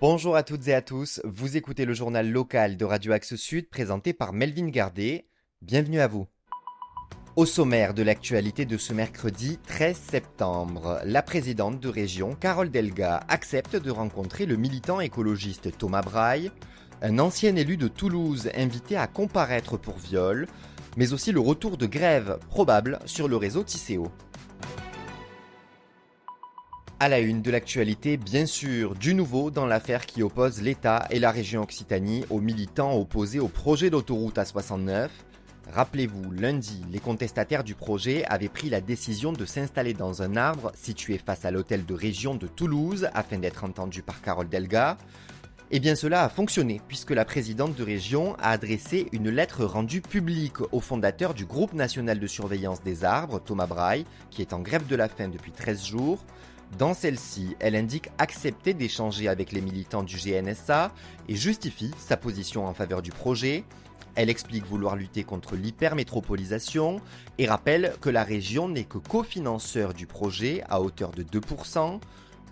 Bonjour à toutes et à tous, vous écoutez le journal local de Radio Axe Sud présenté par Melvin Gardet. Bienvenue à vous. Au sommaire de l'actualité de ce mercredi 13 septembre, la présidente de région, Carole Delga, accepte de rencontrer le militant écologiste Thomas Braille, un ancien élu de Toulouse invité à comparaître pour viol, mais aussi le retour de grève probable sur le réseau Tisséo. À la une de l'actualité, bien sûr, du nouveau dans l'affaire qui oppose l'État et la région Occitanie aux militants opposés au projet d'autoroute A69. Rappelez-vous, lundi, les contestataires du projet avaient pris la décision de s'installer dans un arbre situé face à l'hôtel de région de Toulouse afin d'être entendus par Carole Delga. Eh bien cela a fonctionné puisque la présidente de région a adressé une lettre rendue publique au fondateur du groupe national de surveillance des arbres, Thomas Braille, qui est en grève de la faim depuis 13 jours. Dans celle-ci, elle indique accepter d'échanger avec les militants du GNSA et justifie sa position en faveur du projet. Elle explique vouloir lutter contre l'hypermétropolisation et rappelle que la région n'est que cofinanceur du projet à hauteur de 2%.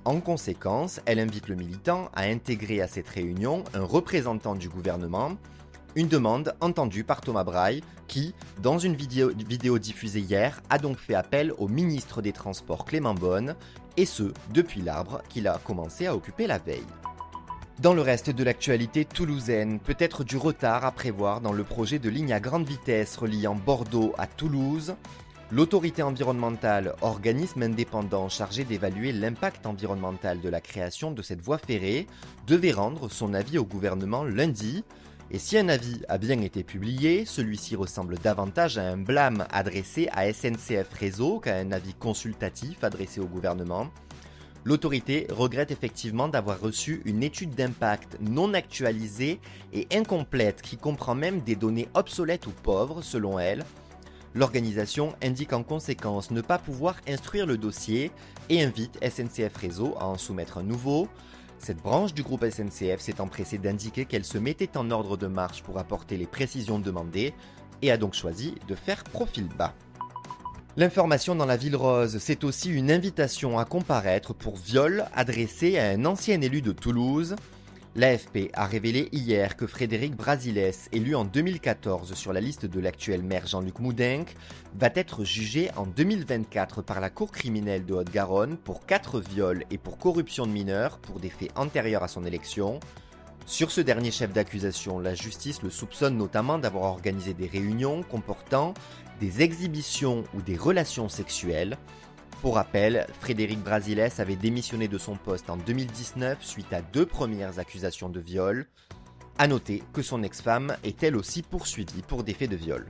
En conséquence, elle invite le militant à intégrer à cette réunion un représentant du gouvernement, une demande entendue par Thomas Braille, qui, dans une vidéo, diffusée hier, a donc fait appel au ministre des Transports Clément Bonne, et ce, depuis l'arbre qu'il a commencé à occuper la veille. Dans le reste de l'actualité toulousaine, peut-être du retard à prévoir dans le projet de ligne à grande vitesse reliant Bordeaux à Toulouse. L'autorité environnementale, organisme indépendant chargé d'évaluer l'impact environnemental de la création de cette voie ferrée, devait rendre son avis au gouvernement lundi. Et si un avis a bien été publié, celui-ci ressemble davantage à un blâme adressé à SNCF Réseau qu'à un avis consultatif adressé au gouvernement. L'autorité regrette effectivement d'avoir reçu une étude d'impact non actualisée et incomplète qui comprend même des données obsolètes ou pauvres selon elle. L'organisation indique en conséquence ne pas pouvoir instruire le dossier et invite SNCF Réseau à en soumettre un nouveau. Cette branche du groupe SNCF s'est empressée d'indiquer qu'elle se mettait en ordre de marche pour apporter les précisions demandées et a donc choisi de faire profil bas. L'information dans la ville rose, c'est aussi une invitation à comparaître pour viol adressé à un ancien élu de Toulouse. L'AFP a révélé hier que Frédéric Brasilès, élu en 2014 sur la liste de l'actuel maire Jean-Luc Moudenc, va être jugé en 2024 par la Cour criminelle de Haute-Garonne pour 4 viols et pour corruption de mineurs pour des faits antérieurs à son élection. Sur ce dernier chef d'accusation, la justice le soupçonne notamment d'avoir organisé des réunions comportant des exhibitions ou des relations sexuelles. Pour rappel, Frédéric Brasilès avait démissionné de son poste en 2019 suite à deux premières accusations de viol. A noter que son ex-femme est elle aussi poursuivie pour des faits de viol.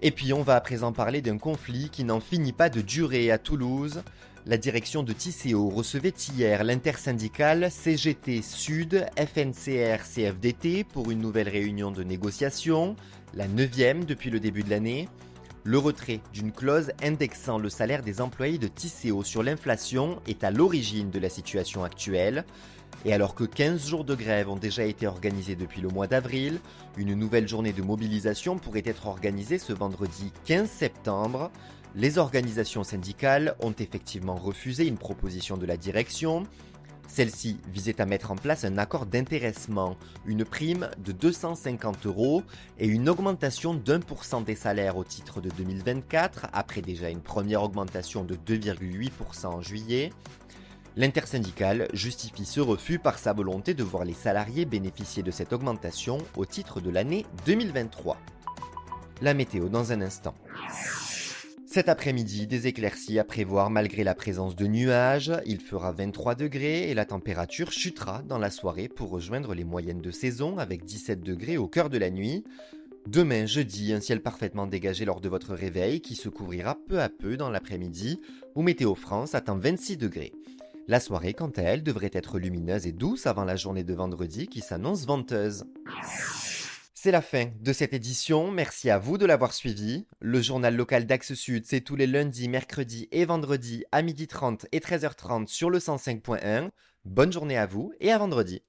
Et puis on va à présent parler d'un conflit qui n'en finit pas de durer à Toulouse. La direction de Tisséo recevait hier l'intersyndicale CGT Sud FNCR CFDT pour une nouvelle réunion de négociation, la neuvième depuis le début de l'année. Le retrait d'une clause indexant le salaire des employés de Tisséo sur l'inflation est à l'origine de la situation actuelle. Et alors que 15 jours de grève ont déjà été organisés depuis le mois d'avril, une nouvelle journée de mobilisation pourrait être organisée ce vendredi 15 septembre. Les organisations syndicales ont effectivement refusé une proposition de la direction. Celle-ci visait à mettre en place un accord d'intéressement, une prime de 250 euros et une augmentation d'un pour cent des salaires au titre de 2024, après déjà une première augmentation de 2,8% en juillet. L'intersyndicale justifie ce refus par sa volonté de voir les salariés bénéficier de cette augmentation au titre de l'année 2023. La météo dans un instant. Cet après-midi, des éclaircies à prévoir malgré la présence de nuages. Il fera 23 degrés et la température chutera dans la soirée pour rejoindre les moyennes de saison avec 17 degrés au cœur de la nuit. Demain, jeudi, un ciel parfaitement dégagé lors de votre réveil qui se couvrira peu à peu dans l'après-midi où Météo France atteint 26 degrés. La soirée, quant à elle, devrait être lumineuse et douce avant la journée de vendredi qui s'annonce venteuse. C'est la fin de cette édition, merci à vous de l'avoir suivi. Le journal local d'Axe Sud, c'est tous les lundis, mercredis et vendredis à 12h30 et 13h30 sur le 105.1. Bonne journée à vous et à vendredi.